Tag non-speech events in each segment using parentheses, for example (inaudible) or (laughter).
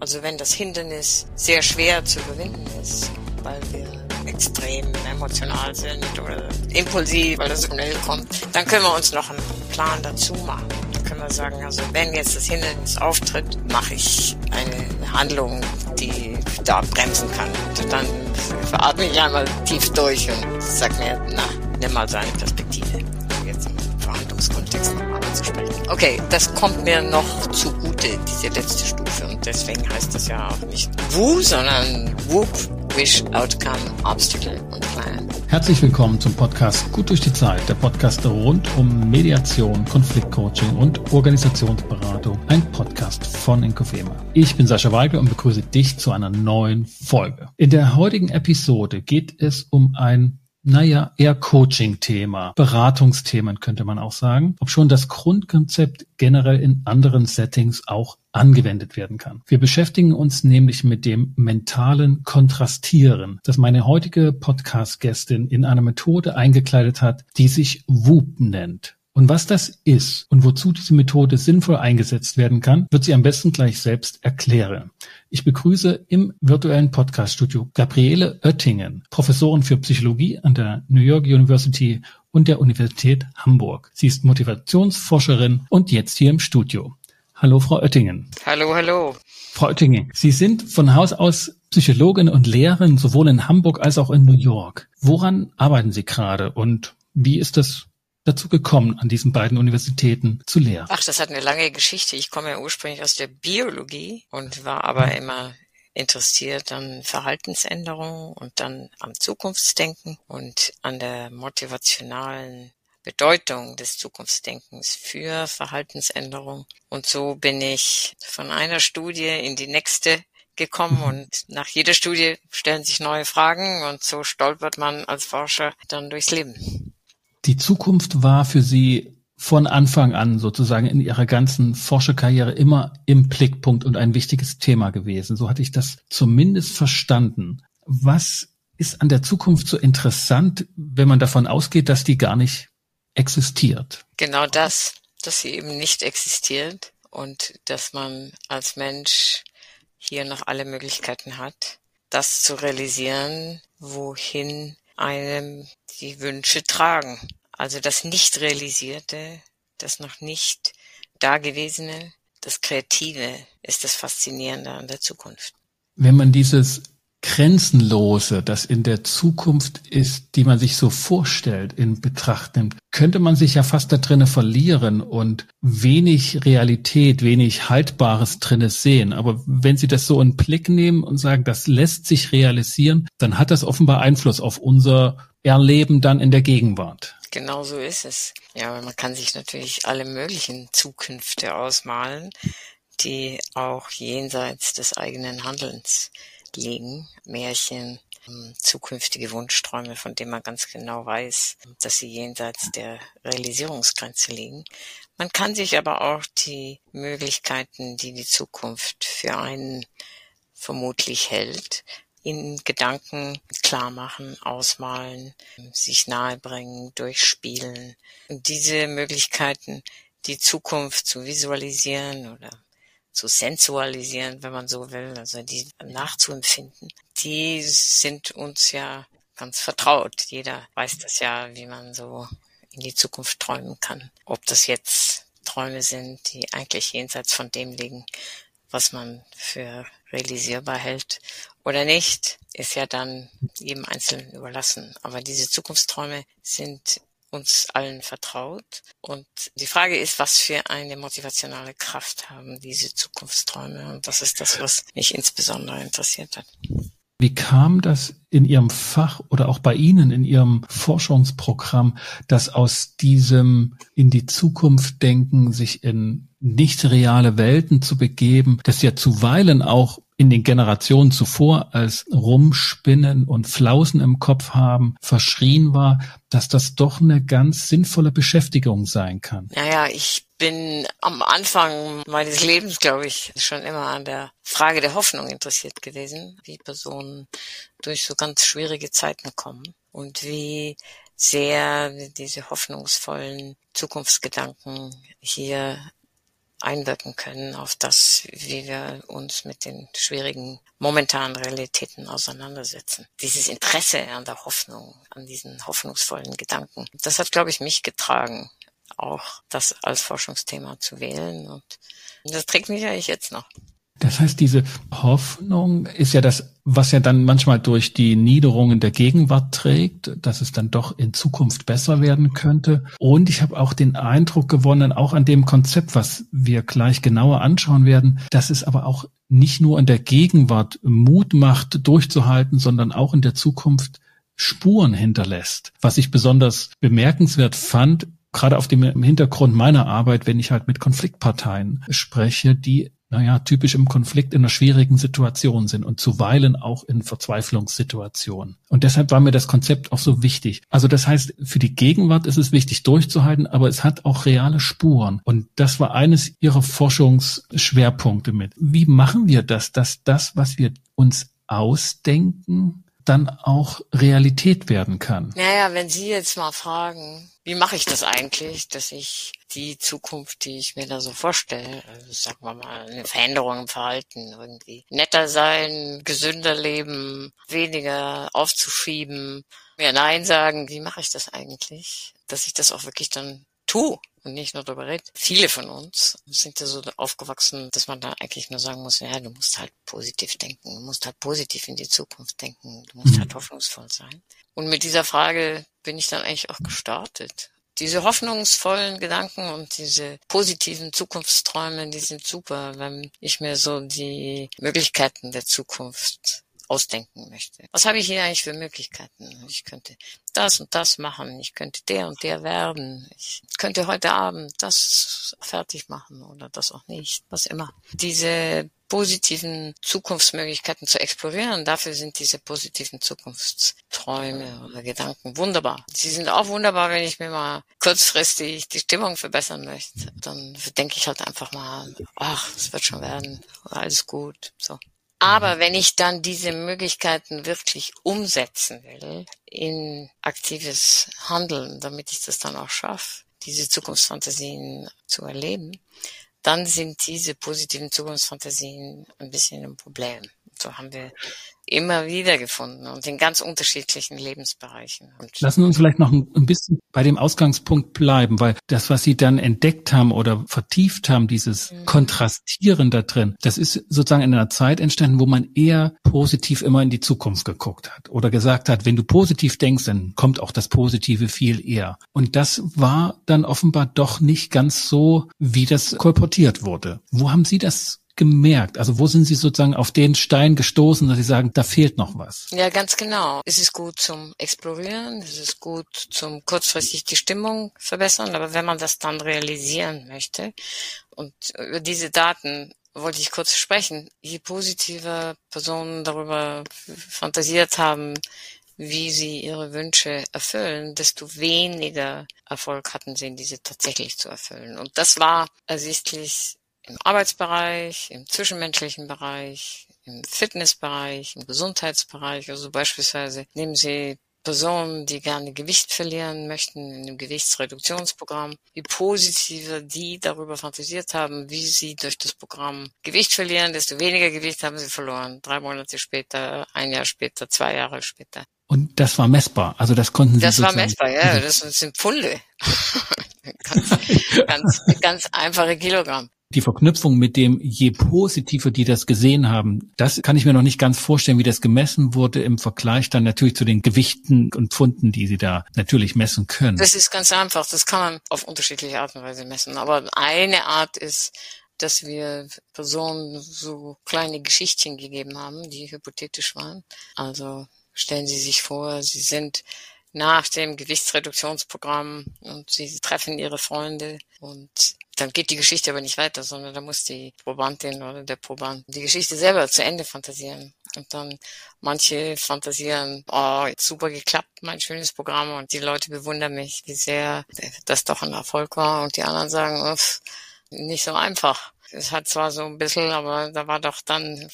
Also wenn das Hindernis sehr schwer zu überwinden ist, weil wir extrem emotional sind oder impulsiv, weil das schnell kommt, dann können wir uns noch einen Plan dazu machen. Dann können wir sagen, also wenn jetzt das Hindernis auftritt, mache ich eine Handlung, die da bremsen kann. Und dann veratme ich einmal tief durch und sag mir, na, nimm mal seine Perspektive. Jetzt im Verhandlungskontext nochmal anzusprechen. Okay, das kommt mir noch zugute, diese letzte Stufe. Und deswegen heißt das ja auch nicht WU, sondern WUP, Wish, Outcome, Obstacle und Plan. Herzlich willkommen zum Podcast Gut durch die Zeit, der Podcast rund um Mediation, Konfliktcoaching und Organisationsberatung. Ein Podcast von Inkofema. Ich bin Sascha Weigel und begrüße dich zu einer neuen Folge. In der heutigen Episode geht es um ein naja, eher Coaching-Thema, Beratungsthemen könnte man auch sagen, ob schon das Grundkonzept generell in anderen Settings auch angewendet werden kann. Wir beschäftigen uns nämlich mit dem mentalen Kontrastieren, das meine heutige Podcast-Gästin in einer Methode eingekleidet hat, die sich WOOP nennt. Und was das ist und wozu diese Methode sinnvoll eingesetzt werden kann, wird sie am besten gleich selbst erklären. Ich begrüße im virtuellen Podcaststudio Gabriele Oettingen, Professorin für Psychologie an der New York University und der Universität Hamburg. Sie ist Motivationsforscherin und jetzt hier im Studio. Hallo, Frau Oettingen. Hallo, hallo. Frau Oettingen, Sie sind von Haus aus Psychologin und Lehrerin sowohl in Hamburg als auch in New York. Woran arbeiten Sie gerade und wie ist das dazu gekommen, an diesen beiden Universitäten zu lehren? Ach, das hat eine lange Geschichte. Ich komme ja ursprünglich aus der Biologie und war aber mhm. immer interessiert an Verhaltensänderungen und dann am Zukunftsdenken und an der motivationalen Bedeutung des Zukunftsdenkens für Verhaltensänderung. Und so bin ich von einer Studie in die nächste gekommen mhm. und nach jeder Studie stellen sich neue Fragen und so stolpert man als Forscher dann durchs Leben. Die Zukunft war für Sie von Anfang an sozusagen in Ihrer ganzen Forscherkarriere immer im Blickpunkt und ein wichtiges Thema gewesen. So hatte ich das zumindest verstanden. Was ist an der Zukunft so interessant, wenn man davon ausgeht, dass die gar nicht existiert? Genau das, dass sie eben nicht existiert und dass man als Mensch hier noch alle Möglichkeiten hat, das zu realisieren, wohin einem die Wünsche tragen. Also das nicht realisierte, das noch nicht dagewesene, das Kreative ist das Faszinierende an der Zukunft. Wenn man dieses Grenzenlose, das in der Zukunft ist, die man sich so vorstellt, in Betracht nimmt, könnte man sich ja fast da drinnen verlieren und wenig Realität, wenig Haltbares drinnen sehen. Aber wenn Sie das so in Blick nehmen und sagen, das lässt sich realisieren, dann hat das offenbar Einfluss auf unser Erleben dann in der Gegenwart. Genau so ist es. Ja, man kann sich natürlich alle möglichen Zukünfte ausmalen, die auch jenseits des eigenen Handelns liegen. Märchen, ähm, zukünftige Wunschträume, von denen man ganz genau weiß, dass sie jenseits der Realisierungsgrenze liegen. Man kann sich aber auch die Möglichkeiten, die die Zukunft für einen vermutlich hält, in Gedanken klar machen, ausmalen, sich nahebringen, durchspielen. Und diese Möglichkeiten, die Zukunft zu visualisieren oder zu sensualisieren, wenn man so will, also die nachzuempfinden, die sind uns ja ganz vertraut. Jeder weiß das ja, wie man so in die Zukunft träumen kann. Ob das jetzt Träume sind, die eigentlich jenseits von dem liegen, was man für realisierbar hält oder nicht, ist ja dann jedem Einzelnen überlassen. Aber diese Zukunftsträume sind uns allen vertraut. Und die Frage ist, was für eine motivationale Kraft haben diese Zukunftsträume? Und das ist das, was mich insbesondere interessiert hat. Wie kam das in Ihrem Fach oder auch bei Ihnen in Ihrem Forschungsprogramm, dass aus diesem in die Zukunft denken, sich in nicht reale Welten zu begeben, das ja zuweilen auch in den Generationen zuvor als Rumspinnen und Flausen im Kopf haben verschrien war, dass das doch eine ganz sinnvolle Beschäftigung sein kann. Naja, ich bin am Anfang meines Lebens, glaube ich, schon immer an der Frage der Hoffnung interessiert gewesen, wie Personen durch so ganz schwierige Zeiten kommen und wie sehr diese hoffnungsvollen Zukunftsgedanken hier einwirken können auf das, wie wir uns mit den schwierigen momentanen Realitäten auseinandersetzen. Dieses Interesse an der Hoffnung, an diesen hoffnungsvollen Gedanken, das hat, glaube ich, mich getragen, auch das als Forschungsthema zu wählen. Und das trägt mich eigentlich jetzt noch. Das heißt, diese Hoffnung ist ja das, was ja dann manchmal durch die Niederungen der Gegenwart trägt, dass es dann doch in Zukunft besser werden könnte. Und ich habe auch den Eindruck gewonnen, auch an dem Konzept, was wir gleich genauer anschauen werden, dass es aber auch nicht nur in der Gegenwart Mut macht, durchzuhalten, sondern auch in der Zukunft Spuren hinterlässt. Was ich besonders bemerkenswert fand, gerade auf dem Hintergrund meiner Arbeit, wenn ich halt mit Konfliktparteien spreche, die naja, typisch im Konflikt in einer schwierigen Situation sind und zuweilen auch in Verzweiflungssituationen. Und deshalb war mir das Konzept auch so wichtig. Also das heißt, für die Gegenwart ist es wichtig durchzuhalten, aber es hat auch reale Spuren. Und das war eines ihrer Forschungsschwerpunkte mit. Wie machen wir das, dass das, was wir uns ausdenken, dann auch Realität werden kann? Naja, wenn Sie jetzt mal fragen, wie mache ich das eigentlich, dass ich die Zukunft, die ich mir da so vorstelle, also sagen wir mal, eine Veränderung im Verhalten, irgendwie netter sein, gesünder leben, weniger aufzuschieben, mehr Nein sagen, wie mache ich das eigentlich, dass ich das auch wirklich dann tue nicht nur darüber rede. Viele von uns sind ja so aufgewachsen, dass man da eigentlich nur sagen muss, ja, du musst halt positiv denken, du musst halt positiv in die Zukunft denken, du musst mhm. halt hoffnungsvoll sein. Und mit dieser Frage bin ich dann eigentlich auch gestartet. Diese hoffnungsvollen Gedanken und diese positiven Zukunftsträume, die sind super, wenn ich mir so die Möglichkeiten der Zukunft ausdenken möchte. Was habe ich hier eigentlich für Möglichkeiten? Ich könnte das und das machen. Ich könnte der und der werden. Ich könnte heute Abend das fertig machen oder das auch nicht. Was immer. Diese positiven Zukunftsmöglichkeiten zu explorieren. Dafür sind diese positiven Zukunftsträume oder Gedanken wunderbar. Sie sind auch wunderbar, wenn ich mir mal kurzfristig die Stimmung verbessern möchte. Dann denke ich halt einfach mal, ach, es wird schon werden, alles gut. So. Aber wenn ich dann diese Möglichkeiten wirklich umsetzen will in aktives Handeln, damit ich das dann auch schaffe, diese Zukunftsfantasien zu erleben, dann sind diese positiven Zukunftsfantasien ein bisschen ein Problem. So haben wir immer wieder gefunden und in ganz unterschiedlichen Lebensbereichen. Und Lassen wir uns vielleicht noch ein bisschen bei dem Ausgangspunkt bleiben, weil das, was Sie dann entdeckt haben oder vertieft haben, dieses mhm. Kontrastieren da drin, das ist sozusagen in einer Zeit entstanden, wo man eher positiv immer in die Zukunft geguckt hat oder gesagt hat, wenn du positiv denkst, dann kommt auch das Positive viel eher. Und das war dann offenbar doch nicht ganz so, wie das kolportiert wurde. Wo haben Sie das gemerkt? Also wo sind Sie sozusagen auf den Stein gestoßen, dass Sie sagen, da fehlt noch was? Ja, ganz genau. Es ist gut zum Explorieren, es ist gut zum kurzfristig die Stimmung verbessern, aber wenn man das dann realisieren möchte und über diese Daten wollte ich kurz sprechen, je positiver Personen darüber fantasiert haben, wie sie ihre Wünsche erfüllen, desto weniger Erfolg hatten sie, diese tatsächlich zu erfüllen. Und das war ersichtlich im Arbeitsbereich, im zwischenmenschlichen Bereich, im Fitnessbereich, im Gesundheitsbereich. Also beispielsweise nehmen Sie Personen, die gerne Gewicht verlieren möchten in einem Gewichtsreduktionsprogramm, wie positiver die darüber fantasiert haben, wie sie durch das Programm Gewicht verlieren, desto weniger Gewicht haben sie verloren. Drei Monate später, ein Jahr später, zwei Jahre später. Und das war messbar. Also das konnten Sie. Das war messbar, ja. Das sind Pfunde. (laughs) ganz, ganz, ganz einfache Kilogramm die Verknüpfung mit dem, je positiver die das gesehen haben, das kann ich mir noch nicht ganz vorstellen, wie das gemessen wurde im Vergleich dann natürlich zu den Gewichten und Pfunden, die sie da natürlich messen können. Das ist ganz einfach. Das kann man auf unterschiedliche Art und Weise messen. Aber eine Art ist, dass wir Personen so kleine Geschichtchen gegeben haben, die hypothetisch waren. Also stellen Sie sich vor, Sie sind nach dem Gewichtsreduktionsprogramm und sie treffen ihre Freunde und dann geht die Geschichte aber nicht weiter, sondern da muss die Probandin oder der Proband die Geschichte selber zu Ende fantasieren. Und dann manche fantasieren, oh, super geklappt, mein schönes Programm und die Leute bewundern mich, wie sehr das doch ein Erfolg war und die anderen sagen, uff, nicht so einfach. Es hat zwar so ein bisschen, aber da war doch dann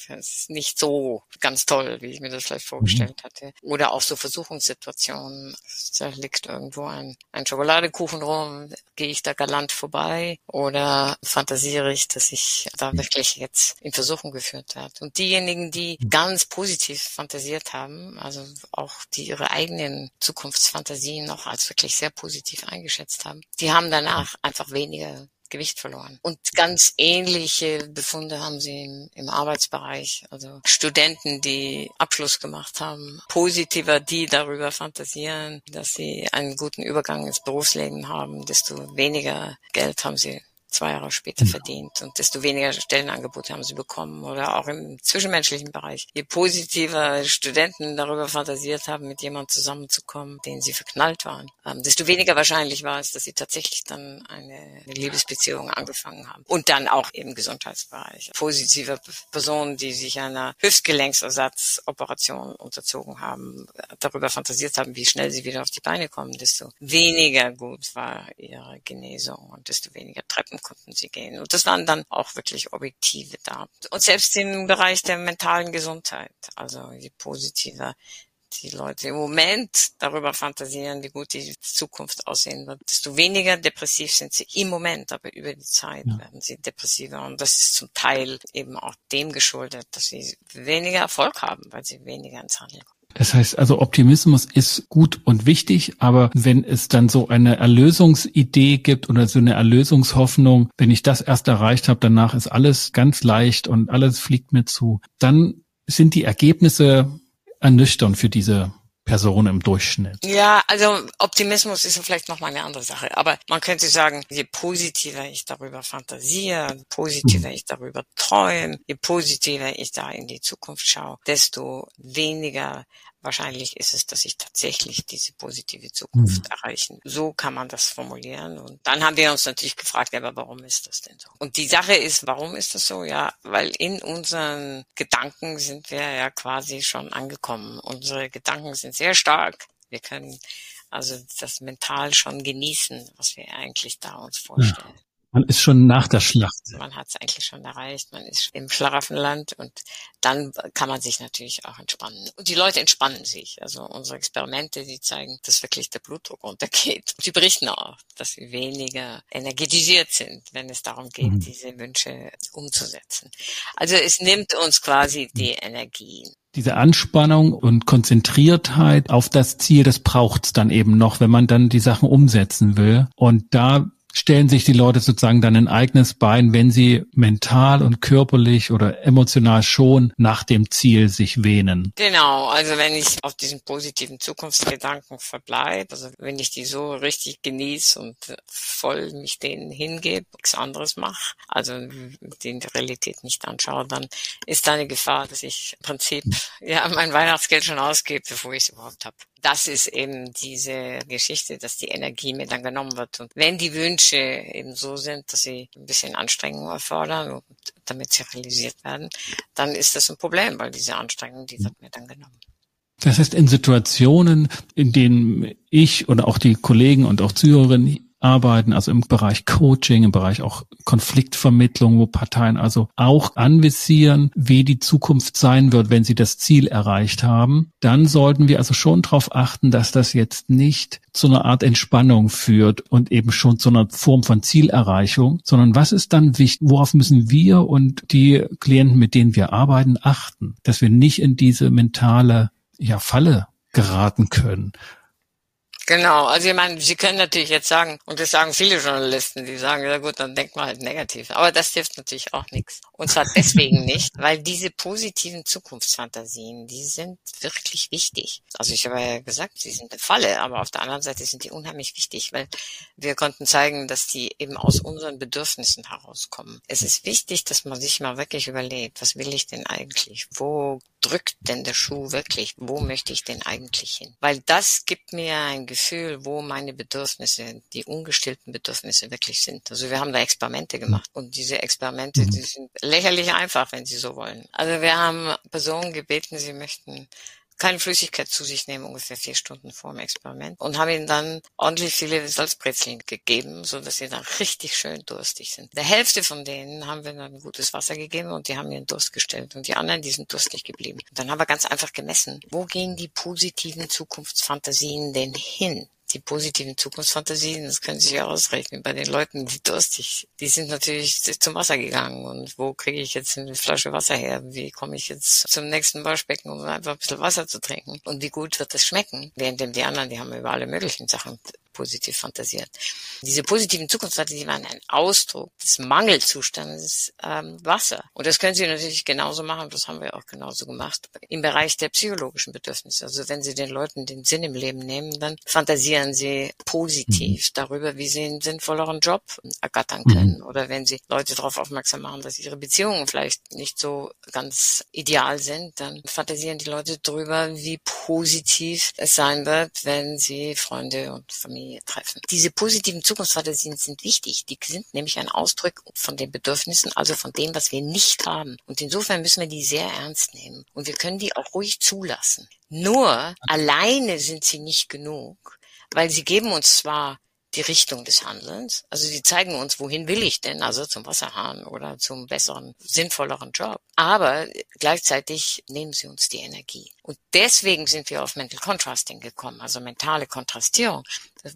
nicht so ganz toll, wie ich mir das vielleicht vorgestellt hatte. Oder auch so Versuchungssituationen. Da liegt irgendwo ein, ein Schokoladekuchen rum, gehe ich da galant vorbei oder fantasiere ich, dass ich da wirklich jetzt in Versuchung geführt hat. Und diejenigen, die mhm. ganz positiv fantasiert haben, also auch die ihre eigenen Zukunftsfantasien noch als wirklich sehr positiv eingeschätzt haben, die haben danach einfach weniger Gewicht verloren. Und ganz ähnliche Befunde haben sie im, im, Arbeitsbereich. Also Studenten, die Abschluss gemacht haben, positiver, die darüber fantasieren, dass sie einen guten Übergang ins Berufsleben haben, desto weniger Geld haben sie zwei Jahre später ja. verdient und desto weniger Stellenangebote haben sie bekommen oder auch im zwischenmenschlichen Bereich. Je positiver Studenten darüber fantasiert haben, mit jemandem zusammenzukommen, den sie verknallt waren, ähm, desto weniger wahrscheinlich war es, dass sie tatsächlich dann eine, eine Liebesbeziehung angefangen haben. Und dann auch im Gesundheitsbereich. Positive Personen, die sich einer Hüftgelenksersatzoperation unterzogen haben, darüber fantasiert haben, wie schnell sie wieder auf die Beine kommen, desto weniger gut war ihre Genesung und desto weniger Treppen konnten sie gehen. Und das waren dann auch wirklich objektive Daten. Und selbst im Bereich der mentalen Gesundheit, also je positiver die Leute im Moment darüber fantasieren, wie gut die Zukunft aussehen wird, desto weniger depressiv sind sie im Moment, aber über die Zeit ja. werden sie depressiver. Und das ist zum Teil eben auch dem geschuldet, dass sie weniger Erfolg haben, weil sie weniger ins Handeln kommen. Das heißt also, Optimismus ist gut und wichtig, aber wenn es dann so eine Erlösungsidee gibt oder so eine Erlösungshoffnung, wenn ich das erst erreicht habe, danach ist alles ganz leicht und alles fliegt mir zu, dann sind die Ergebnisse ernüchternd für diese Person im Durchschnitt. Ja, also Optimismus ist vielleicht nochmal eine andere Sache. Aber man könnte sagen, je positiver ich darüber fantasiere, je positiver ich darüber träume, je positiver ich da in die Zukunft schaue, desto weniger wahrscheinlich ist es, dass ich tatsächlich diese positive Zukunft mhm. erreichen. So kann man das formulieren. Und dann haben wir uns natürlich gefragt, aber warum ist das denn so? Und die Sache ist, warum ist das so? Ja, weil in unseren Gedanken sind wir ja quasi schon angekommen. Unsere Gedanken sind sehr stark. Wir können also das mental schon genießen, was wir eigentlich da uns vorstellen. Ja. Man ist schon nach der Schlacht. Man hat es eigentlich schon erreicht. Man ist im Schlaraffenland und dann kann man sich natürlich auch entspannen. Und die Leute entspannen sich. Also unsere Experimente, die zeigen, dass wirklich der Blutdruck runtergeht. Sie berichten auch, dass sie weniger energetisiert sind, wenn es darum geht, mhm. diese Wünsche umzusetzen. Also es nimmt uns quasi die Energie diese Anspannung und Konzentriertheit auf das Ziel, das braucht's dann eben noch, wenn man dann die Sachen umsetzen will. Und da stellen sich die Leute sozusagen dann ein eigenes Bein, wenn sie mental und körperlich oder emotional schon nach dem Ziel sich wähnen. Genau, also wenn ich auf diesen positiven Zukunftsgedanken verbleibe, also wenn ich die so richtig genieße und voll mich denen hingebe, nichts anderes mache, also die Realität nicht anschaue, dann ist da eine Gefahr, dass ich im Prinzip ja mein Weihnachtsgeld schon ausgebe, bevor ich es überhaupt habe das ist eben diese Geschichte, dass die Energie mir dann genommen wird. Und wenn die Wünsche eben so sind, dass sie ein bisschen Anstrengung erfordern, und damit sie realisiert werden, dann ist das ein Problem, weil diese Anstrengung, die wird mir dann genommen. Das heißt, in Situationen, in denen ich oder auch die Kollegen und auch Zuhörerinnen arbeiten, also im Bereich Coaching, im Bereich auch Konfliktvermittlung, wo Parteien also auch anvisieren, wie die Zukunft sein wird, wenn sie das Ziel erreicht haben, dann sollten wir also schon darauf achten, dass das jetzt nicht zu einer Art Entspannung führt und eben schon zu einer Form von Zielerreichung, sondern was ist dann wichtig, worauf müssen wir und die Klienten, mit denen wir arbeiten, achten, dass wir nicht in diese mentale ja, Falle geraten können. Genau, also ich meine, Sie können natürlich jetzt sagen, und das sagen viele Journalisten, die sagen, ja gut, dann denkt man halt negativ. Aber das hilft natürlich auch nichts. Und zwar deswegen (laughs) nicht, weil diese positiven Zukunftsfantasien, die sind wirklich wichtig. Also ich habe ja gesagt, sie sind eine Falle, aber auf der anderen Seite sind die unheimlich wichtig, weil wir konnten zeigen, dass die eben aus unseren Bedürfnissen herauskommen. Es ist wichtig, dass man sich mal wirklich überlegt, was will ich denn eigentlich? Wo drückt denn der Schuh wirklich? Wo möchte ich denn eigentlich hin? Weil das gibt mir ein Gefühl, wo meine Bedürfnisse, die ungestillten Bedürfnisse wirklich sind. Also wir haben da Experimente gemacht und diese Experimente, die sind lächerlich einfach, wenn Sie so wollen. Also wir haben Personen gebeten, sie möchten keine Flüssigkeit zu sich nehmen, ungefähr vier Stunden vor dem Experiment und habe ihnen dann ordentlich viele Salzbrezeln gegeben, so dass sie dann richtig schön durstig sind. Der Hälfte von denen haben wir dann gutes Wasser gegeben und die haben ihren Durst gestellt und die anderen, die sind durstig geblieben. Und dann haben wir ganz einfach gemessen, wo gehen die positiven Zukunftsfantasien denn hin? Die positiven Zukunftsfantasien, das können Sie sich ja ausrechnen bei den Leuten, die durstig, die sind natürlich zum Wasser gegangen und wo kriege ich jetzt eine Flasche Wasser her? Wie komme ich jetzt zum nächsten Waschbecken, um einfach ein bisschen Wasser zu trinken? Und wie gut wird das schmecken? Währenddem die anderen, die haben über alle möglichen Sachen positiv fantasiert. Diese positiven Zukunftsfantasien waren ein Ausdruck des Mangelzustandes ähm, Wasser. Und das können Sie natürlich genauso machen, das haben wir auch genauso gemacht, im Bereich der psychologischen Bedürfnisse. Also wenn Sie den Leuten den Sinn im Leben nehmen, dann fantasieren Sie positiv mhm. darüber, wie Sie einen sinnvolleren Job ergattern können. Mhm. Oder wenn Sie Leute darauf aufmerksam machen, dass ihre Beziehungen vielleicht nicht so ganz ideal sind, dann fantasieren die Leute darüber, wie positiv es sein wird, wenn Sie Freunde und Familie Treffen. Diese positiven Zukunftsfantasien sind wichtig. Die sind nämlich ein Ausdruck von den Bedürfnissen, also von dem, was wir nicht haben. Und insofern müssen wir die sehr ernst nehmen. Und wir können die auch ruhig zulassen. Nur alleine sind sie nicht genug, weil sie geben uns zwar die Richtung des Handelns. Also sie zeigen uns, wohin will ich denn, also zum Wasserhahn oder zum besseren, sinnvolleren Job. Aber gleichzeitig nehmen sie uns die Energie. Und deswegen sind wir auf Mental Contrasting gekommen, also mentale Kontrastierung,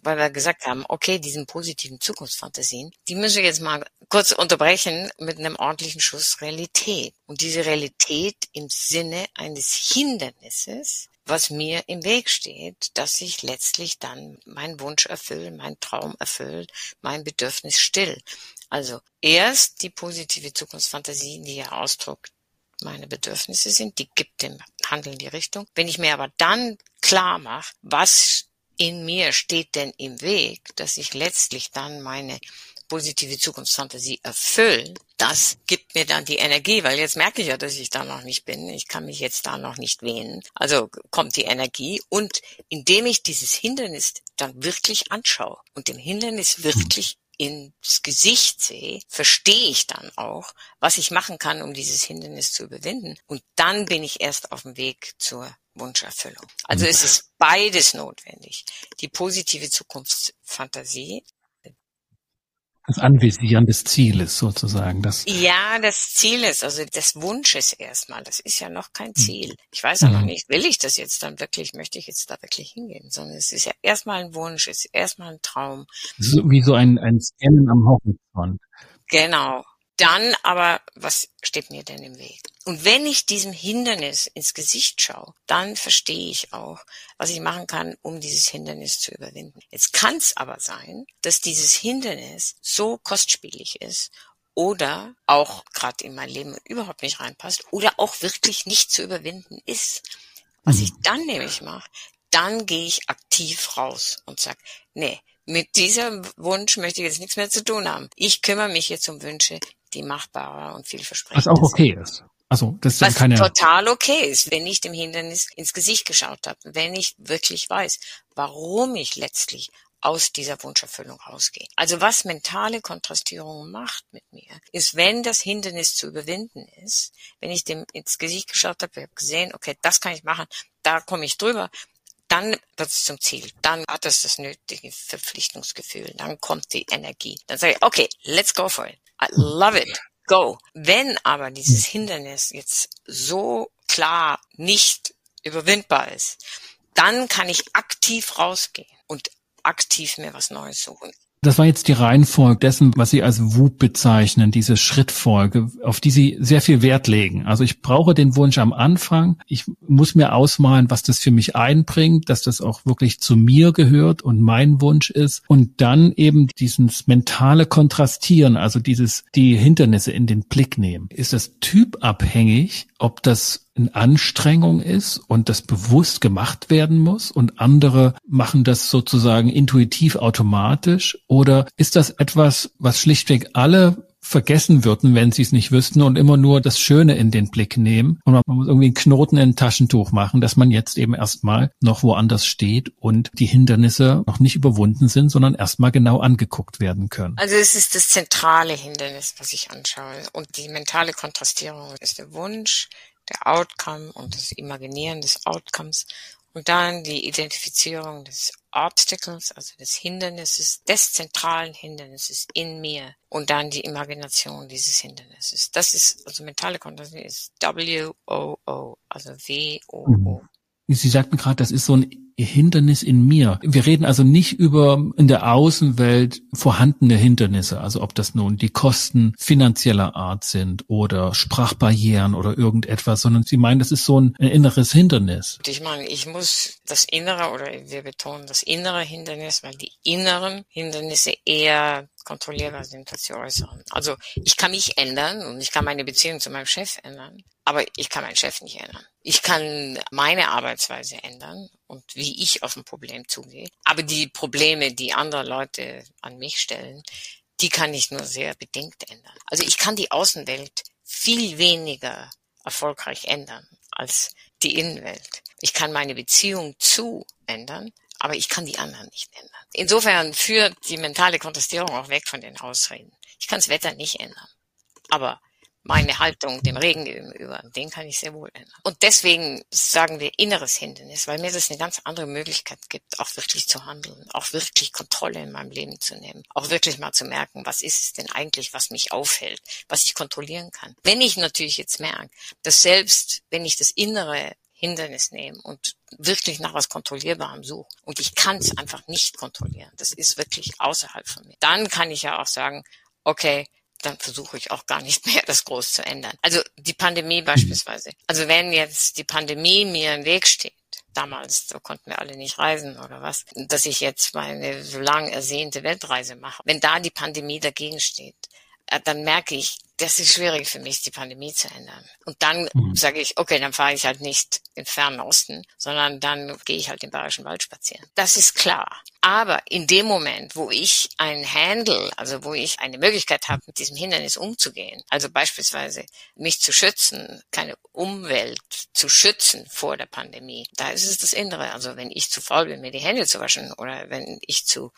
weil wir gesagt haben, okay, diesen positiven Zukunftsfantasien, die müssen wir jetzt mal kurz unterbrechen mit einem ordentlichen Schuss Realität. Und diese Realität im Sinne eines Hindernisses, was mir im Weg steht, dass ich letztlich dann meinen Wunsch erfülle, meinen Traum erfülle, mein Bedürfnis still. Also erst die positive Zukunftsfantasie, die ja Ausdruck meine Bedürfnisse sind, die gibt dem Handeln die Richtung. Wenn ich mir aber dann klar mache, was in mir steht denn im Weg, dass ich letztlich dann meine positive Zukunftsfantasie erfüllen, das gibt mir dann die Energie, weil jetzt merke ich ja, dass ich da noch nicht bin. Ich kann mich jetzt da noch nicht wählen. Also kommt die Energie und indem ich dieses Hindernis dann wirklich anschaue und dem Hindernis wirklich ins Gesicht sehe, verstehe ich dann auch, was ich machen kann, um dieses Hindernis zu überwinden. Und dann bin ich erst auf dem Weg zur Wunscherfüllung. Also es ist beides notwendig. Die positive Zukunftsfantasie das Anvisieren des Zieles sozusagen. Das ja, das Ziel ist, also des Wunsches erstmal. Das ist ja noch kein hm. Ziel. Ich weiß ja mhm. noch nicht, will ich das jetzt dann wirklich, möchte ich jetzt da wirklich hingehen, sondern es ist ja erstmal ein Wunsch, es ist erstmal ein Traum. So, wie so ein, ein Scannen am Horizont. Genau. Dann aber, was steht mir denn im Weg? Und wenn ich diesem Hindernis ins Gesicht schaue, dann verstehe ich auch, was ich machen kann, um dieses Hindernis zu überwinden. Jetzt kann es aber sein, dass dieses Hindernis so kostspielig ist oder auch gerade in mein Leben überhaupt nicht reinpasst oder auch wirklich nicht zu überwinden ist. Was ich mhm. dann nämlich mache, dann gehe ich aktiv raus und sage, nee, mit diesem Wunsch möchte ich jetzt nichts mehr zu tun haben. Ich kümmere mich jetzt um Wünsche, die machbarer und vielversprechender Was auch okay ist. Also das ist Was keine total okay ist, wenn ich dem Hindernis ins Gesicht geschaut habe, wenn ich wirklich weiß, warum ich letztlich aus dieser Wunscherfüllung rausgehe. Also was mentale Kontrastierung macht mit mir, ist, wenn das Hindernis zu überwinden ist, wenn ich dem ins Gesicht geschaut habe, habe gesehen, okay, das kann ich machen, da komme ich drüber, dann wird es zum Ziel. Dann hat es das nötige Verpflichtungsgefühl. Dann kommt die Energie. Dann sage ich, okay, let's go for it. I love it. Go. Wenn aber dieses Hindernis jetzt so klar nicht überwindbar ist, dann kann ich aktiv rausgehen und aktiv mir was Neues suchen. Das war jetzt die Reihenfolge dessen, was Sie als WUP bezeichnen, diese Schrittfolge, auf die Sie sehr viel Wert legen. Also ich brauche den Wunsch am Anfang. Ich muss mir ausmalen, was das für mich einbringt, dass das auch wirklich zu mir gehört und mein Wunsch ist. Und dann eben dieses mentale Kontrastieren, also dieses, die Hindernisse in den Blick nehmen. Ist das typabhängig, ob das eine Anstrengung ist und das bewusst gemacht werden muss und andere machen das sozusagen intuitiv automatisch? Oder ist das etwas, was schlichtweg alle vergessen würden, wenn sie es nicht wüssten und immer nur das Schöne in den Blick nehmen. Und man muss irgendwie einen Knoten in ein Taschentuch machen, dass man jetzt eben erstmal noch woanders steht und die Hindernisse noch nicht überwunden sind, sondern erstmal genau angeguckt werden können. Also es ist das zentrale Hindernis, was ich anschaue. Und die mentale Kontrastierung ist der Wunsch, der Outcome und das Imaginieren des Outcomes und dann die Identifizierung des Obstacles, also des Hindernisses, des zentralen Hindernisses in mir und dann die Imagination dieses Hindernisses. Das ist, also mentale Konzentration ist W-O-O, also W-O-O. Sie sagten gerade, das ist so ein Hindernis in mir. Wir reden also nicht über in der Außenwelt vorhandene Hindernisse, also ob das nun die Kosten finanzieller Art sind oder Sprachbarrieren oder irgendetwas, sondern Sie meinen, das ist so ein inneres Hindernis. Ich meine, ich muss das Innere oder wir betonen das innere Hindernis, weil die inneren Hindernisse eher kontrollierbar sind als die äußeren. Also ich kann mich ändern und ich kann meine Beziehung zu meinem Chef ändern, aber ich kann meinen Chef nicht ändern. Ich kann meine Arbeitsweise ändern und wie ich auf ein Problem zugehe. Aber die Probleme, die andere Leute an mich stellen, die kann ich nur sehr bedingt ändern. Also ich kann die Außenwelt viel weniger erfolgreich ändern als die Innenwelt. Ich kann meine Beziehung zu ändern, aber ich kann die anderen nicht ändern. Insofern führt die mentale Kontrastierung auch weg von den Ausreden. Ich kann das Wetter nicht ändern. Aber meine Haltung dem Regen gegenüber, den kann ich sehr wohl ändern. Und deswegen sagen wir inneres Hindernis, weil mir das eine ganz andere Möglichkeit gibt, auch wirklich zu handeln, auch wirklich Kontrolle in meinem Leben zu nehmen, auch wirklich mal zu merken, was ist es denn eigentlich, was mich aufhält, was ich kontrollieren kann. Wenn ich natürlich jetzt merke, dass selbst wenn ich das innere Hindernis nehme und wirklich nach was Kontrollierbarem suche und ich kann es einfach nicht kontrollieren, das ist wirklich außerhalb von mir, dann kann ich ja auch sagen, okay, dann versuche ich auch gar nicht (laughs) mehr, das groß zu ändern. Also die Pandemie beispielsweise. Also wenn jetzt die Pandemie mir im Weg steht, damals, da konnten wir alle nicht reisen oder was, dass ich jetzt meine so lang ersehnte Weltreise mache. Wenn da die Pandemie dagegen steht, dann merke ich, das ist schwierig für mich, die Pandemie zu ändern. Und dann mhm. sage ich, okay, dann fahre ich halt nicht in fernen Osten, sondern dann gehe ich halt im Bayerischen Wald spazieren. Das ist klar. Aber in dem Moment, wo ich ein Handle, also wo ich eine Möglichkeit habe, mit diesem Hindernis umzugehen, also beispielsweise mich zu schützen, keine Umwelt zu schützen vor der Pandemie, da ist es das Innere. Also wenn ich zu faul bin, mir die Hände zu waschen oder wenn ich zu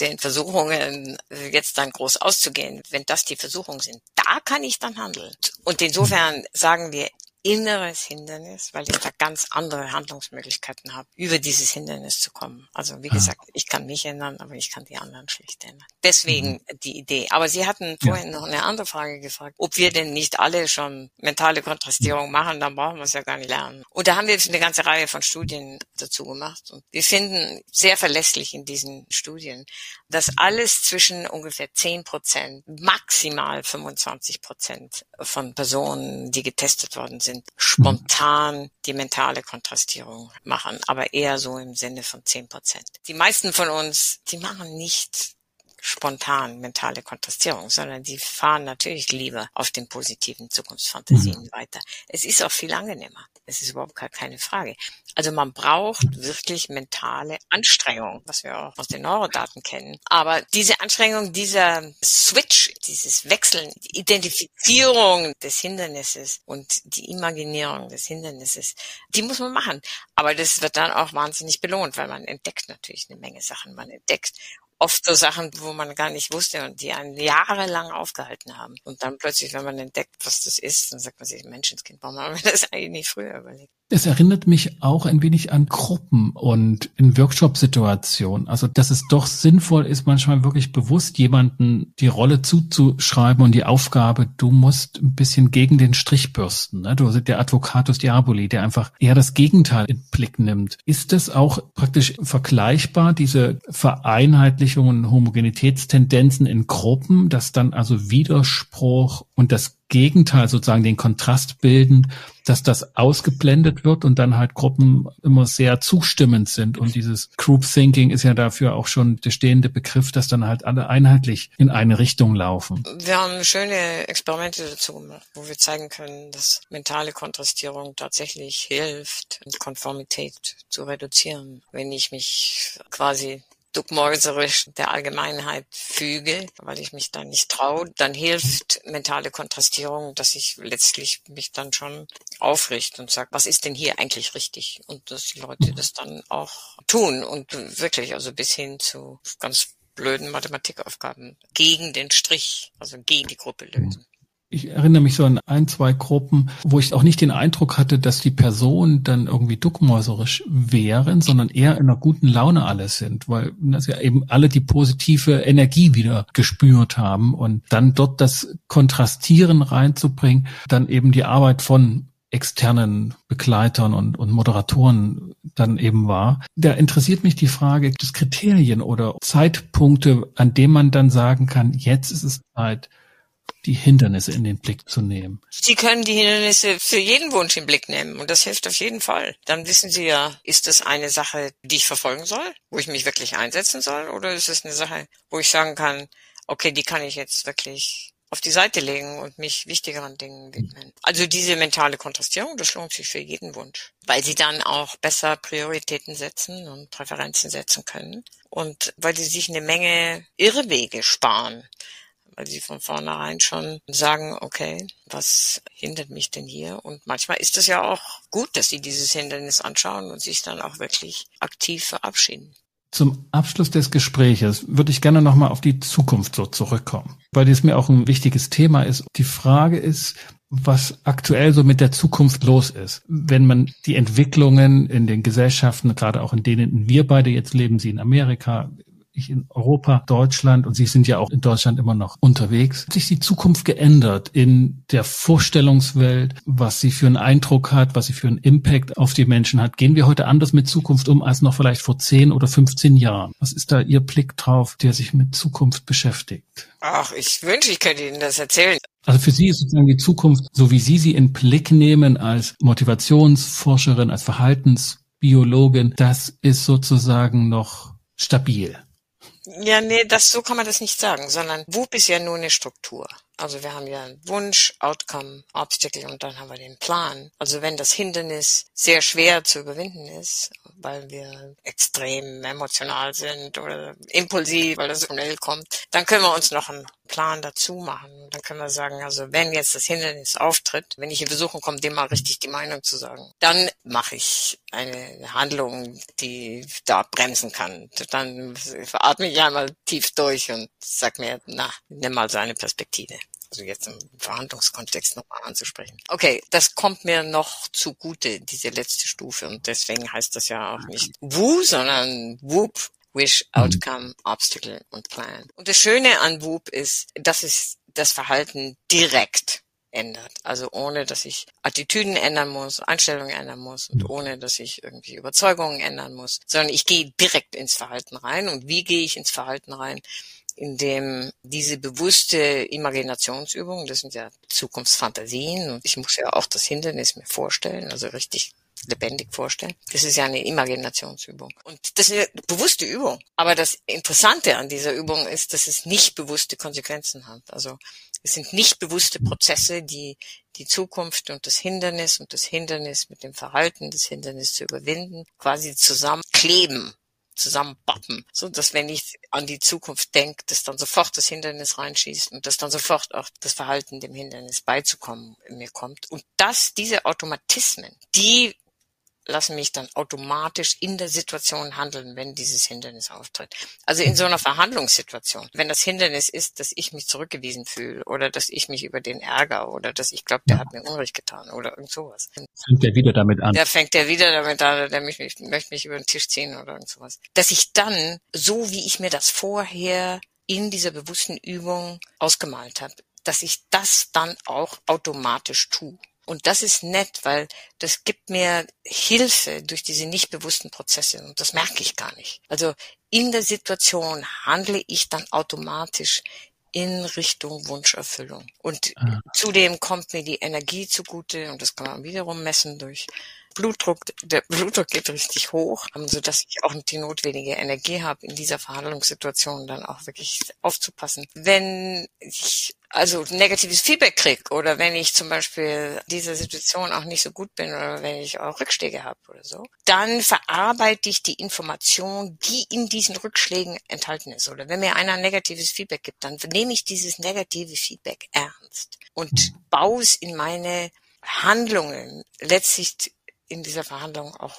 den Versuchungen jetzt dann groß auszugehen, wenn das die Versuchungen sind, da kann ich dann handeln. Und insofern sagen wir inneres Hindernis, weil ich da ganz andere Handlungsmöglichkeiten habe, über dieses Hindernis zu kommen. Also wie gesagt, ich kann mich ändern, aber ich kann die anderen schlicht ändern. Deswegen mhm. die Idee. Aber Sie hatten vorhin ja. noch eine andere Frage gefragt, ob wir denn nicht alle schon mentale Kontrastierung machen, dann brauchen wir es ja gar nicht lernen. Und da haben wir jetzt eine ganze Reihe von Studien dazu gemacht. Und wir finden sehr verlässlich in diesen Studien, dass alles zwischen ungefähr 10 Prozent, maximal 25 Prozent von Personen, die getestet worden sind, spontan die mentale Kontrastierung machen, aber eher so im Sinne von zehn Prozent. Die meisten von uns, die machen nicht spontan mentale Kontrastierung, sondern die fahren natürlich lieber auf den positiven Zukunftsfantasien mhm. weiter. Es ist auch viel angenehmer. Es ist überhaupt gar keine Frage. Also man braucht wirklich mentale Anstrengung, was wir auch aus den Neurodaten kennen. Aber diese Anstrengung, dieser Switch, dieses Wechseln, die Identifizierung des Hindernisses und die Imaginierung des Hindernisses, die muss man machen. Aber das wird dann auch wahnsinnig belohnt, weil man entdeckt natürlich eine Menge Sachen. Man entdeckt oft so Sachen, wo man gar nicht wusste und die einen jahrelang aufgehalten haben. Und dann plötzlich, wenn man entdeckt, was das ist, dann sagt man sich, Menschenskind, warum haben wir das eigentlich nicht früher überlegt? Es erinnert mich auch ein wenig an Gruppen und in Workshop-Situationen. Also, dass es doch sinnvoll ist, manchmal wirklich bewusst jemanden die Rolle zuzuschreiben und die Aufgabe, du musst ein bisschen gegen den Strich bürsten. Ne? Du bist der Advocatus Diaboli, der einfach eher das Gegenteil in Blick nimmt. Ist das auch praktisch vergleichbar, diese Vereinheitlichung und Homogenitätstendenzen in Gruppen, dass dann also Widerspruch und das Gegenteil sozusagen den Kontrast bilden, dass das ausgeblendet wird und dann halt Gruppen immer sehr zustimmend sind. Und dieses Group Thinking ist ja dafür auch schon der stehende Begriff, dass dann halt alle einheitlich in eine Richtung laufen. Wir haben schöne Experimente dazu gemacht, wo wir zeigen können, dass mentale Kontrastierung tatsächlich hilft, Konformität zu reduzieren. Wenn ich mich quasi duckmäuserisch der Allgemeinheit füge, weil ich mich dann nicht traue, dann hilft mentale Kontrastierung, dass ich letztlich mich dann schon aufrichte und sage, was ist denn hier eigentlich richtig? Und dass die Leute das dann auch tun und wirklich, also bis hin zu ganz blöden Mathematikaufgaben gegen den Strich, also gegen die Gruppe lösen. Ich erinnere mich so an ein, zwei Gruppen, wo ich auch nicht den Eindruck hatte, dass die Personen dann irgendwie duckmäuserisch wären, sondern eher in einer guten Laune alle sind, weil das ja eben alle die positive Energie wieder gespürt haben und dann dort das Kontrastieren reinzubringen, dann eben die Arbeit von externen Begleitern und, und Moderatoren dann eben war. Da interessiert mich die Frage des Kriterien oder Zeitpunkte, an dem man dann sagen kann, jetzt ist es Zeit, die Hindernisse in den Blick zu nehmen. Sie können die Hindernisse für jeden Wunsch in den Blick nehmen und das hilft auf jeden Fall. Dann wissen Sie ja, ist das eine Sache, die ich verfolgen soll, wo ich mich wirklich einsetzen soll oder ist es eine Sache, wo ich sagen kann, okay, die kann ich jetzt wirklich auf die Seite legen und mich wichtigeren Dingen widmen. Also diese mentale Kontrastierung, das lohnt sich für jeden Wunsch, weil sie dann auch besser Prioritäten setzen und Präferenzen setzen können und weil sie sich eine Menge Irrwege sparen weil sie von vornherein schon sagen, okay, was hindert mich denn hier? Und manchmal ist es ja auch gut, dass sie dieses Hindernis anschauen und sich dann auch wirklich aktiv verabschieden. Zum Abschluss des Gespräches würde ich gerne nochmal auf die Zukunft so zurückkommen, weil dies mir auch ein wichtiges Thema ist. Die Frage ist, was aktuell so mit der Zukunft los ist. Wenn man die Entwicklungen in den Gesellschaften, gerade auch in denen wir beide jetzt leben, sie in Amerika, ich in Europa, Deutschland und Sie sind ja auch in Deutschland immer noch unterwegs. Hat sich die Zukunft geändert in der Vorstellungswelt, was sie für einen Eindruck hat, was sie für einen Impact auf die Menschen hat? Gehen wir heute anders mit Zukunft um als noch vielleicht vor 10 oder 15 Jahren? Was ist da Ihr Blick drauf, der sich mit Zukunft beschäftigt? Ach, ich wünsche, ich könnte Ihnen das erzählen. Also für Sie ist sozusagen die Zukunft, so wie Sie sie in Blick nehmen als Motivationsforscherin, als Verhaltensbiologin, das ist sozusagen noch stabil. Ja, nee, das, so kann man das nicht sagen, sondern WUP ist ja nur eine Struktur. Also wir haben ja Wunsch, Outcome, Obstacle und dann haben wir den Plan. Also wenn das Hindernis sehr schwer zu überwinden ist, weil wir extrem emotional sind oder impulsiv, weil das schnell kommt, dann können wir uns noch einen Plan dazu machen. Dann können wir sagen, also wenn jetzt das Hindernis auftritt, wenn ich hier besuchen komme, dem mal richtig die Meinung zu sagen, dann mache ich eine Handlung, die da bremsen kann. Dann atme ich einmal tief durch und sag mir, na, nimm mal seine Perspektive also jetzt im Verhandlungskontext nochmal anzusprechen. Okay, das kommt mir noch zugute, diese letzte Stufe. Und deswegen heißt das ja auch nicht WU, sondern WUP, Wish. Outcome, Obstacle und Plan. Und das Schöne an WUP ist, dass es das Verhalten direkt ändert. Also ohne, dass ich Attitüden ändern muss, Einstellungen ändern muss und ohne, dass ich irgendwie Überzeugungen ändern muss, sondern ich gehe direkt ins Verhalten rein. Und wie gehe ich ins Verhalten rein? In dem diese bewusste Imaginationsübung, das sind ja Zukunftsfantasien und ich muss ja auch das Hindernis mir vorstellen, also richtig lebendig vorstellen. Das ist ja eine Imaginationsübung. Und das ist eine bewusste Übung. Aber das Interessante an dieser Übung ist, dass es nicht bewusste Konsequenzen hat. Also es sind nicht bewusste Prozesse, die die Zukunft und das Hindernis und das Hindernis mit dem Verhalten des Hindernisses zu überwinden, quasi zusammenkleben zusammenbappen, so dass wenn ich an die Zukunft denke, dass dann sofort das Hindernis reinschießt und dass dann sofort auch das Verhalten dem Hindernis beizukommen mir kommt. Und dass diese Automatismen, die lassen mich dann automatisch in der Situation handeln, wenn dieses Hindernis auftritt. Also in so einer Verhandlungssituation, wenn das Hindernis ist, dass ich mich zurückgewiesen fühle oder dass ich mich über den ärgere oder dass ich glaube, der hat mir Unrecht getan oder irgend sowas. Fängt der wieder damit an. Der fängt der wieder damit an, der mich, möchte mich über den Tisch ziehen oder irgend sowas. Dass ich dann, so wie ich mir das vorher in dieser bewussten Übung ausgemalt habe, dass ich das dann auch automatisch tue. Und das ist nett, weil das gibt mir Hilfe durch diese nicht bewussten Prozesse und das merke ich gar nicht. Also in der Situation handle ich dann automatisch in Richtung Wunscherfüllung. Und ah. zudem kommt mir die Energie zugute und das kann man wiederum messen durch Blutdruck, der Blutdruck geht richtig hoch, ähm, so dass ich auch die notwendige Energie habe, in dieser Verhandlungssituation dann auch wirklich aufzupassen. Wenn ich also negatives Feedback krieg oder wenn ich zum Beispiel dieser Situation auch nicht so gut bin oder wenn ich auch Rückschläge habe oder so, dann verarbeite ich die Information, die in diesen Rückschlägen enthalten ist. Oder wenn mir einer negatives Feedback gibt, dann nehme ich dieses negative Feedback ernst und baue es in meine Handlungen letztlich in dieser Verhandlung auch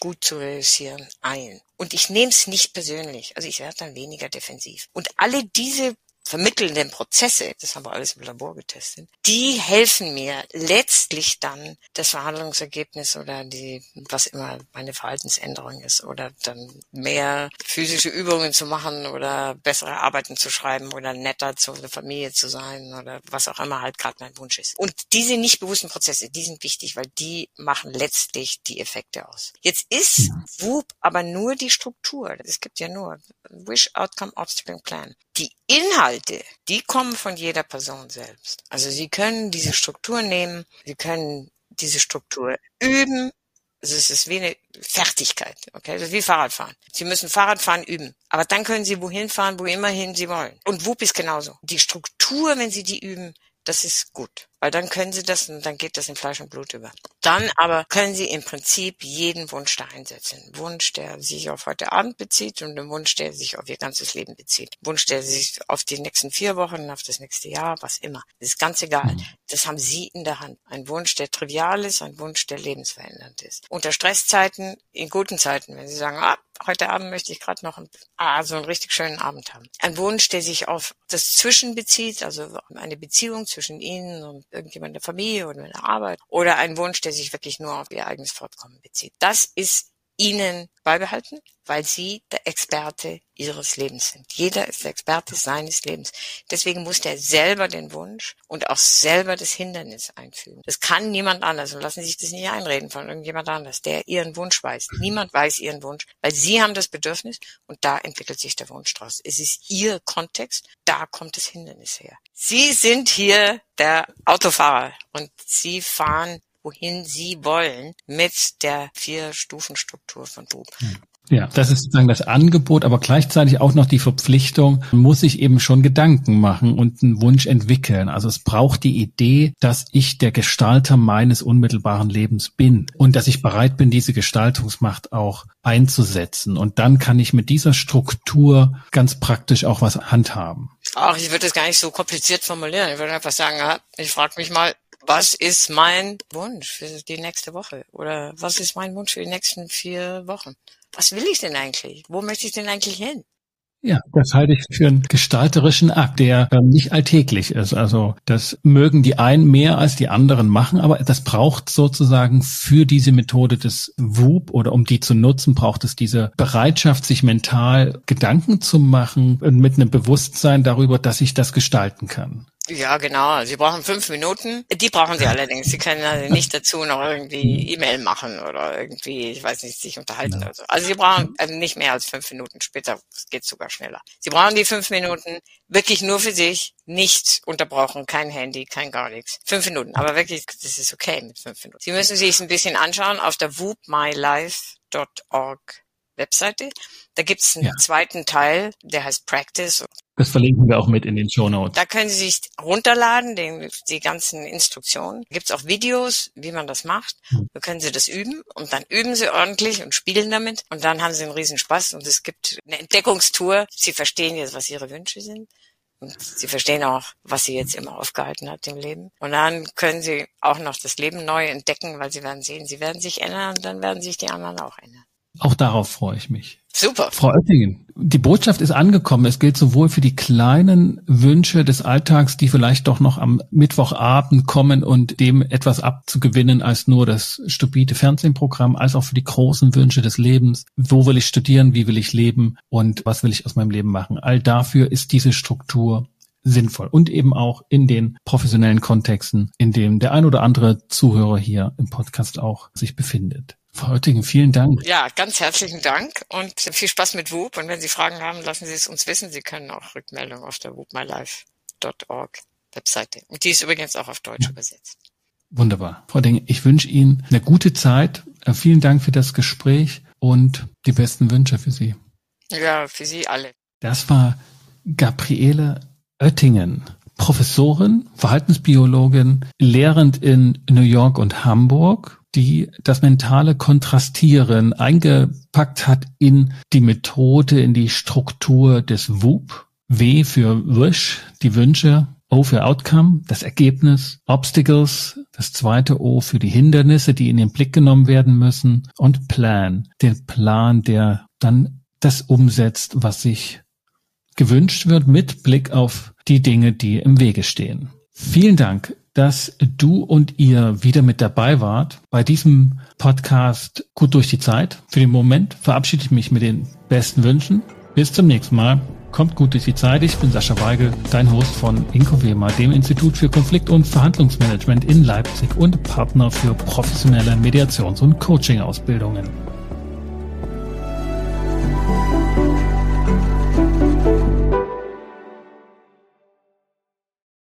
gut zu realisieren ein. Und ich nehme es nicht persönlich. Also ich werde dann weniger defensiv. Und alle diese vermittelnden Prozesse, das haben wir alles im Labor getestet, die helfen mir letztlich dann das Verhandlungsergebnis oder die, was immer meine Verhaltensänderung ist oder dann mehr physische Übungen zu machen oder bessere Arbeiten zu schreiben oder netter zu der Familie zu sein oder was auch immer halt gerade mein Wunsch ist. Und diese nicht bewussten Prozesse, die sind wichtig, weil die machen letztlich die Effekte aus. Jetzt ist WUP aber nur die Struktur. Es gibt ja nur Wish, Outcome, Obstacle, Plan. Die Inhalte, die kommen von jeder Person selbst. Also Sie können diese Struktur nehmen, Sie können diese Struktur üben. Also es ist wie eine Fertigkeit, okay? Das ist wie Fahrradfahren. Sie müssen Fahrradfahren üben. Aber dann können Sie wohin fahren, wo immerhin Sie wollen. Und WUP ist genauso. Die Struktur, wenn Sie die üben, das ist gut, weil dann können Sie das und dann geht das in Fleisch und Blut über. Dann aber können Sie im Prinzip jeden Wunsch da einsetzen. Wunsch, der sich auf heute Abend bezieht und ein Wunsch, der sich auf Ihr ganzes Leben bezieht. Wunsch, der sich auf die nächsten vier Wochen, auf das nächste Jahr, was immer. Das ist ganz egal. Das haben Sie in der Hand. Ein Wunsch, der trivial ist, ein Wunsch, der lebensverändernd ist. Unter Stresszeiten, in guten Zeiten, wenn Sie sagen, ah, heute Abend möchte ich gerade noch einen, ah, so einen richtig schönen Abend haben. Ein Wunsch, der sich auf das Zwischen bezieht, also eine Beziehung zwischen Ihnen und irgendjemand der Familie oder in der Arbeit, oder ein Wunsch, der sich wirklich nur auf Ihr eigenes Fortkommen bezieht. Das ist Ihnen beibehalten, weil Sie der Experte Ihres Lebens sind. Jeder ist der Experte seines Lebens. Deswegen muss der selber den Wunsch und auch selber das Hindernis einfügen. Das kann niemand anders und lassen Sie sich das nicht einreden von irgendjemand anders, der Ihren Wunsch weiß. Niemand weiß Ihren Wunsch, weil Sie haben das Bedürfnis und da entwickelt sich der Wunsch draus. Es ist Ihr Kontext, da kommt das Hindernis her. Sie sind hier der Autofahrer und Sie fahren wohin sie wollen mit der Vier-Stufen-Struktur von Bub. Hm. Ja, das ist sozusagen das Angebot, aber gleichzeitig auch noch die Verpflichtung, muss sich eben schon Gedanken machen und einen Wunsch entwickeln. Also es braucht die Idee, dass ich der Gestalter meines unmittelbaren Lebens bin und dass ich bereit bin, diese Gestaltungsmacht auch einzusetzen. Und dann kann ich mit dieser Struktur ganz praktisch auch was handhaben. Ach, ich würde das gar nicht so kompliziert formulieren. Ich würde einfach sagen, ich frage mich mal, was ist mein Wunsch für die nächste Woche? Oder was ist mein Wunsch für die nächsten vier Wochen? Was will ich denn eigentlich? Wo möchte ich denn eigentlich hin? Ja, das halte ich für einen gestalterischen Akt, der äh, nicht alltäglich ist. Also das mögen die einen mehr als die anderen machen, aber das braucht sozusagen für diese Methode des WUP oder um die zu nutzen, braucht es diese Bereitschaft, sich mental Gedanken zu machen und mit einem Bewusstsein darüber, dass ich das gestalten kann. Ja, genau. Sie brauchen fünf Minuten. Die brauchen Sie allerdings. Sie können also nicht dazu noch irgendwie E-Mail machen oder irgendwie, ich weiß nicht, sich unterhalten oder so. Also Sie brauchen also nicht mehr als fünf Minuten. Später geht es sogar schneller. Sie brauchen die fünf Minuten wirklich nur für sich, nicht unterbrochen, kein Handy, kein gar nichts. Fünf Minuten. Aber wirklich, das ist okay mit fünf Minuten. Sie müssen sich ein bisschen anschauen auf der whoopmylife.org Webseite. Da gibt's einen ja. zweiten Teil, der heißt Practice. Das verlinken wir auch mit in den Show Notes. Da können Sie sich runterladen, den, die ganzen Instruktionen. Da gibt's auch Videos, wie man das macht. Hm. Da können Sie das üben und dann üben Sie ordentlich und spielen damit und dann haben Sie einen riesen Spaß und es gibt eine Entdeckungstour. Sie verstehen jetzt, was Ihre Wünsche sind. Und sie verstehen auch, was sie jetzt immer aufgehalten hat im Leben. Und dann können sie auch noch das Leben neu entdecken, weil sie werden sehen, sie werden sich ändern und dann werden sich die anderen auch ändern. Auch darauf freue ich mich. Super. Frau Oettingen, die Botschaft ist angekommen. Es gilt sowohl für die kleinen Wünsche des Alltags, die vielleicht doch noch am Mittwochabend kommen und dem etwas abzugewinnen als nur das stupide Fernsehprogramm, als auch für die großen Wünsche des Lebens. Wo will ich studieren? Wie will ich leben? Und was will ich aus meinem Leben machen? All dafür ist diese Struktur sinnvoll und eben auch in den professionellen Kontexten, in dem der ein oder andere Zuhörer hier im Podcast auch sich befindet. Frau Oettingen, vielen Dank. Ja, ganz herzlichen Dank und viel Spaß mit WUP. Und wenn Sie Fragen haben, lassen Sie es uns wissen. Sie können auch Rückmeldung auf der whoopmylife.org Webseite. Und die ist übrigens auch auf Deutsch ja. übersetzt. Wunderbar. Frau Dinge, ich wünsche Ihnen eine gute Zeit äh, vielen Dank für das Gespräch und die besten Wünsche für Sie. Ja, für Sie alle. Das war Gabriele Oettingen, Professorin, Verhaltensbiologin, lehrend in New York und Hamburg, die das mentale Kontrastieren eingepackt hat in die Methode, in die Struktur des WUP. W für Wish, die Wünsche, O für Outcome, das Ergebnis, Obstacles, das zweite O für die Hindernisse, die in den Blick genommen werden müssen und Plan, den Plan, der dann das umsetzt, was sich gewünscht wird mit Blick auf die Dinge, die im Wege stehen. Vielen Dank, dass du und ihr wieder mit dabei wart bei diesem Podcast Gut durch die Zeit. Für den Moment verabschiede ich mich mit den besten Wünschen. Bis zum nächsten Mal. Kommt gut durch die Zeit. Ich bin Sascha Weigel, dein Host von Incovema, dem Institut für Konflikt- und Verhandlungsmanagement in Leipzig und Partner für professionelle Mediations- und Coaching-Ausbildungen.